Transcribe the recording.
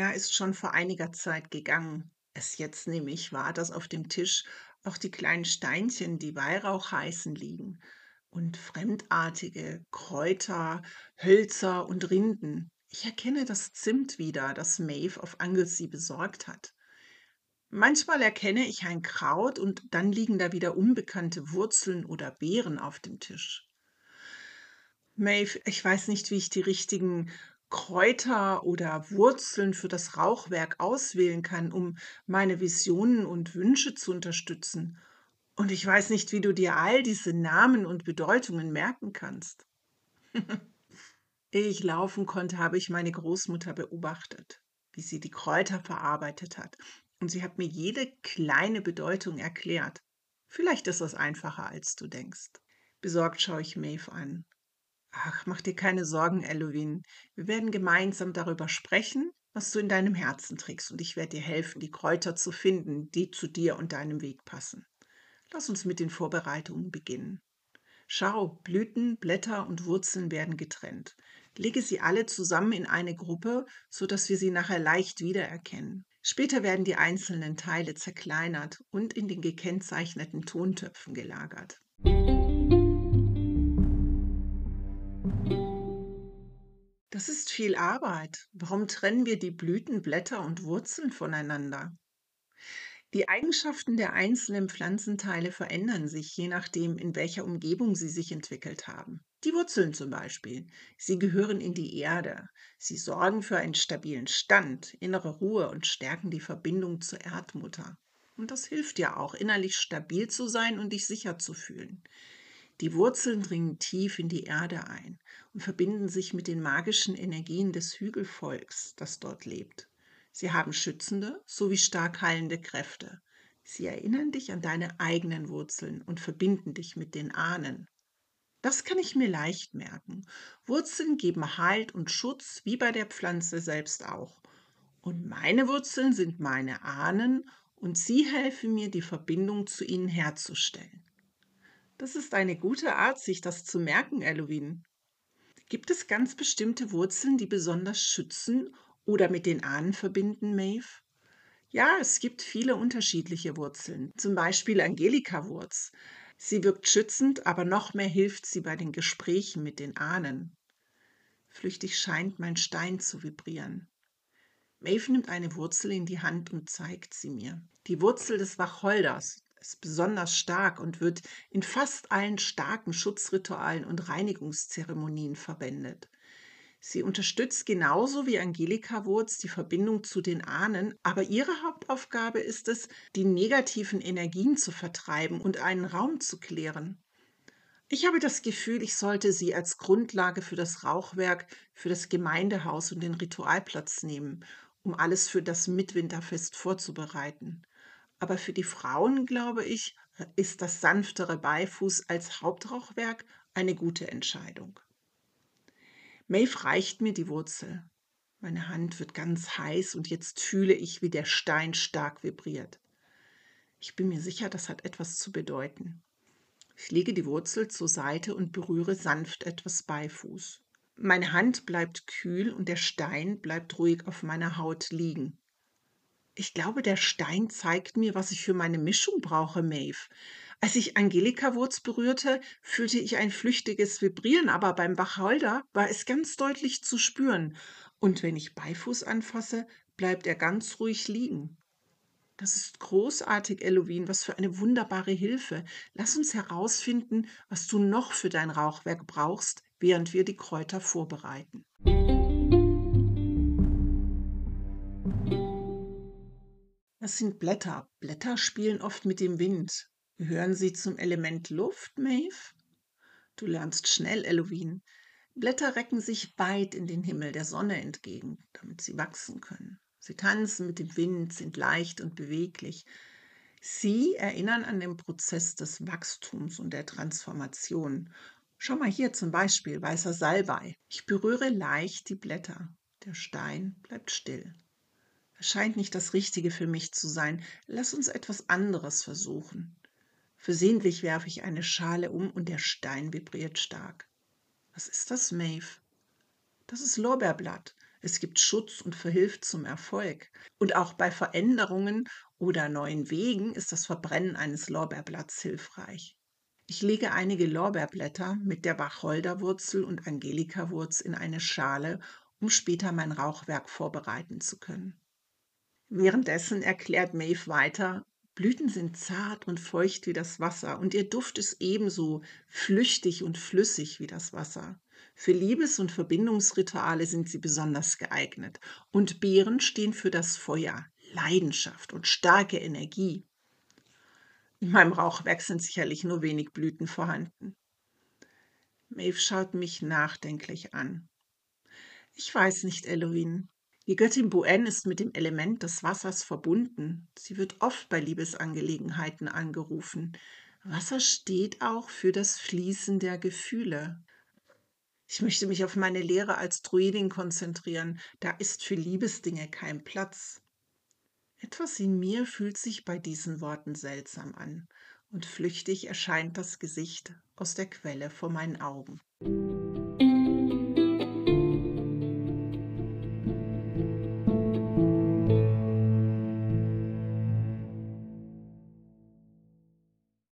Einer ist schon vor einiger Zeit gegangen. Erst jetzt nehme ich wahr, dass auf dem Tisch auch die kleinen Steinchen, die Weihrauch heißen, liegen und fremdartige Kräuter, Hölzer und Rinden. Ich erkenne das Zimt wieder, das Maeve auf Anglesey besorgt hat. Manchmal erkenne ich ein Kraut und dann liegen da wieder unbekannte Wurzeln oder Beeren auf dem Tisch. Maeve, ich weiß nicht, wie ich die richtigen Kräuter oder Wurzeln für das Rauchwerk auswählen kann, um meine Visionen und Wünsche zu unterstützen. Und ich weiß nicht, wie du dir all diese Namen und Bedeutungen merken kannst. Ehe ich laufen konnte, habe ich meine Großmutter beobachtet, wie sie die Kräuter verarbeitet hat. Und sie hat mir jede kleine Bedeutung erklärt. Vielleicht ist das einfacher, als du denkst. Besorgt schaue ich Maeve an. Ach, mach dir keine Sorgen, Eloin. Wir werden gemeinsam darüber sprechen, was du in deinem Herzen trägst, und ich werde dir helfen, die Kräuter zu finden, die zu dir und deinem Weg passen. Lass uns mit den Vorbereitungen beginnen. Schau, Blüten, Blätter und Wurzeln werden getrennt. Lege sie alle zusammen in eine Gruppe, so dass wir sie nachher leicht wiedererkennen. Später werden die einzelnen Teile zerkleinert und in den gekennzeichneten Tontöpfen gelagert. Das ist viel Arbeit. Warum trennen wir die Blüten, Blätter und Wurzeln voneinander? Die Eigenschaften der einzelnen Pflanzenteile verändern sich, je nachdem, in welcher Umgebung sie sich entwickelt haben. Die Wurzeln zum Beispiel. Sie gehören in die Erde. Sie sorgen für einen stabilen Stand, innere Ruhe und stärken die Verbindung zur Erdmutter. Und das hilft ja auch, innerlich stabil zu sein und dich sicher zu fühlen. Die Wurzeln dringen tief in die Erde ein und verbinden sich mit den magischen Energien des Hügelvolks, das dort lebt. Sie haben schützende sowie stark heilende Kräfte. Sie erinnern dich an deine eigenen Wurzeln und verbinden dich mit den Ahnen. Das kann ich mir leicht merken. Wurzeln geben Halt und Schutz, wie bei der Pflanze selbst auch. Und meine Wurzeln sind meine Ahnen und sie helfen mir, die Verbindung zu ihnen herzustellen. Das ist eine gute Art, sich das zu merken, Eloin. Gibt es ganz bestimmte Wurzeln, die besonders schützen oder mit den Ahnen verbinden, Maeve? Ja, es gibt viele unterschiedliche Wurzeln, zum Beispiel Angelika-Wurz. Sie wirkt schützend, aber noch mehr hilft sie bei den Gesprächen mit den Ahnen. Flüchtig scheint mein Stein zu vibrieren. Maeve nimmt eine Wurzel in die Hand und zeigt sie mir. Die Wurzel des Wacholders, ist besonders stark und wird in fast allen starken Schutzritualen und Reinigungszeremonien verwendet. Sie unterstützt genauso wie Angelika Wurz die Verbindung zu den Ahnen, aber ihre Hauptaufgabe ist es, die negativen Energien zu vertreiben und einen Raum zu klären. Ich habe das Gefühl, ich sollte sie als Grundlage für das Rauchwerk, für das Gemeindehaus und den Ritualplatz nehmen, um alles für das Mitwinterfest vorzubereiten. Aber für die Frauen, glaube ich, ist das sanftere Beifuß als Hauptrauchwerk eine gute Entscheidung. Maeve reicht mir die Wurzel. Meine Hand wird ganz heiß und jetzt fühle ich, wie der Stein stark vibriert. Ich bin mir sicher, das hat etwas zu bedeuten. Ich lege die Wurzel zur Seite und berühre sanft etwas Beifuß. Meine Hand bleibt kühl und der Stein bleibt ruhig auf meiner Haut liegen. Ich glaube, der Stein zeigt mir, was ich für meine Mischung brauche, Maeve. Als ich Angelika-Wurz berührte, fühlte ich ein flüchtiges Vibrieren, aber beim Wacholder war es ganz deutlich zu spüren. Und wenn ich Beifuß anfasse, bleibt er ganz ruhig liegen. Das ist großartig, Eloin, was für eine wunderbare Hilfe. Lass uns herausfinden, was du noch für dein Rauchwerk brauchst, während wir die Kräuter vorbereiten. Das sind Blätter. Blätter spielen oft mit dem Wind. Gehören sie zum Element Luft, Maeve? Du lernst schnell, Eloin. Blätter recken sich weit in den Himmel der Sonne entgegen, damit sie wachsen können. Sie tanzen mit dem Wind, sind leicht und beweglich. Sie erinnern an den Prozess des Wachstums und der Transformation. Schau mal hier zum Beispiel weißer Salbei. Ich berühre leicht die Blätter. Der Stein bleibt still. Scheint nicht das Richtige für mich zu sein. Lass uns etwas anderes versuchen. Versehentlich werfe ich eine Schale um und der Stein vibriert stark. Was ist das, Maeve? Das ist Lorbeerblatt. Es gibt Schutz und verhilft zum Erfolg. Und auch bei Veränderungen oder neuen Wegen ist das Verbrennen eines Lorbeerblatts hilfreich. Ich lege einige Lorbeerblätter mit der Wacholderwurzel und Angelikawurz in eine Schale, um später mein Rauchwerk vorbereiten zu können. Währenddessen erklärt Maeve weiter, Blüten sind zart und feucht wie das Wasser und ihr Duft ist ebenso flüchtig und flüssig wie das Wasser. Für Liebes- und Verbindungsrituale sind sie besonders geeignet. Und Beeren stehen für das Feuer, Leidenschaft und starke Energie. In meinem Rauchwerk sind sicherlich nur wenig Blüten vorhanden. Maeve schaut mich nachdenklich an. Ich weiß nicht, Eloin. Die Göttin Buen ist mit dem Element des Wassers verbunden. Sie wird oft bei Liebesangelegenheiten angerufen. Wasser steht auch für das Fließen der Gefühle. Ich möchte mich auf meine Lehre als Druidin konzentrieren. Da ist für Liebesdinge kein Platz. Etwas in mir fühlt sich bei diesen Worten seltsam an, und flüchtig erscheint das Gesicht aus der Quelle vor meinen Augen.